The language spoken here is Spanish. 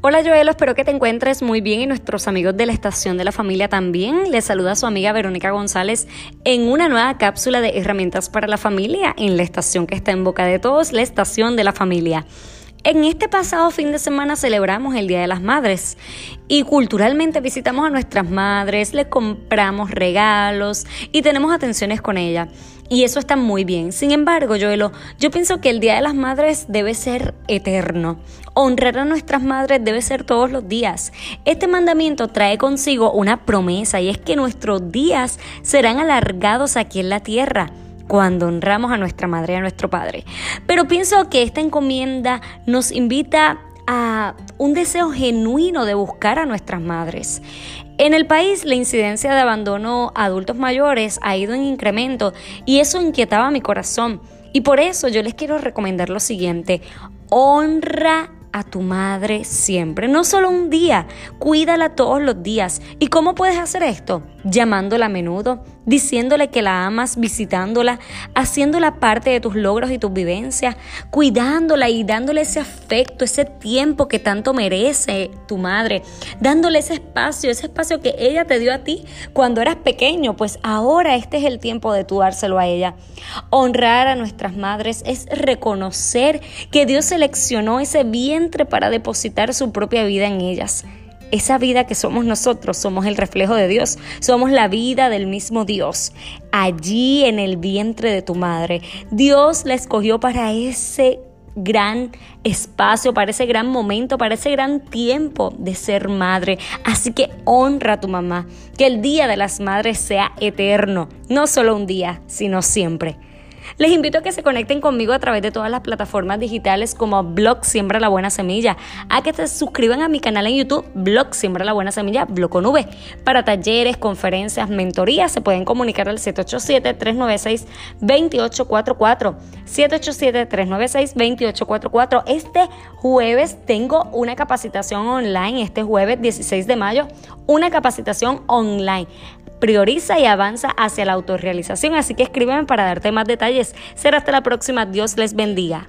Hola Joelo, espero que te encuentres muy bien y nuestros amigos de la estación de la familia también. Les saluda su amiga Verónica González en una nueva cápsula de herramientas para la familia en la estación que está en boca de todos, la estación de la familia. En este pasado fin de semana celebramos el Día de las Madres y culturalmente visitamos a nuestras madres, les compramos regalos y tenemos atenciones con ella. Y eso está muy bien. Sin embargo, Joelo, yo pienso que el Día de las Madres debe ser eterno. Honrar a nuestras madres debe ser todos los días. Este mandamiento trae consigo una promesa y es que nuestros días serán alargados aquí en la tierra cuando honramos a nuestra madre y a nuestro padre. Pero pienso que esta encomienda nos invita a un deseo genuino de buscar a nuestras madres. En el país la incidencia de abandono a adultos mayores ha ido en incremento y eso inquietaba mi corazón. Y por eso yo les quiero recomendar lo siguiente, honra a tu madre siempre, no solo un día, cuídala todos los días. ¿Y cómo puedes hacer esto? Llamándola a menudo, diciéndole que la amas, visitándola, haciéndola parte de tus logros y tus vivencias, cuidándola y dándole ese afecto, ese tiempo que tanto merece tu madre, dándole ese espacio, ese espacio que ella te dio a ti cuando eras pequeño, pues ahora este es el tiempo de tú dárselo a ella. Honrar a nuestras madres es reconocer que Dios seleccionó ese para depositar su propia vida en ellas. Esa vida que somos nosotros, somos el reflejo de Dios, somos la vida del mismo Dios. Allí en el vientre de tu madre, Dios la escogió para ese gran espacio, para ese gran momento, para ese gran tiempo de ser madre. Así que honra a tu mamá, que el Día de las Madres sea eterno, no solo un día, sino siempre. Les invito a que se conecten conmigo a través de todas las plataformas digitales como Blog Siembra la Buena Semilla, a que se suscriban a mi canal en YouTube Blog Siembra la Buena Semilla, Blog con. Para talleres, conferencias, mentorías se pueden comunicar al 787-396-2844. 787-396-2844. Este jueves tengo una capacitación online, este jueves 16 de mayo, una capacitación online prioriza y avanza hacia la autorrealización. Así que escríbeme para darte más detalles. Será hasta la próxima. Dios les bendiga.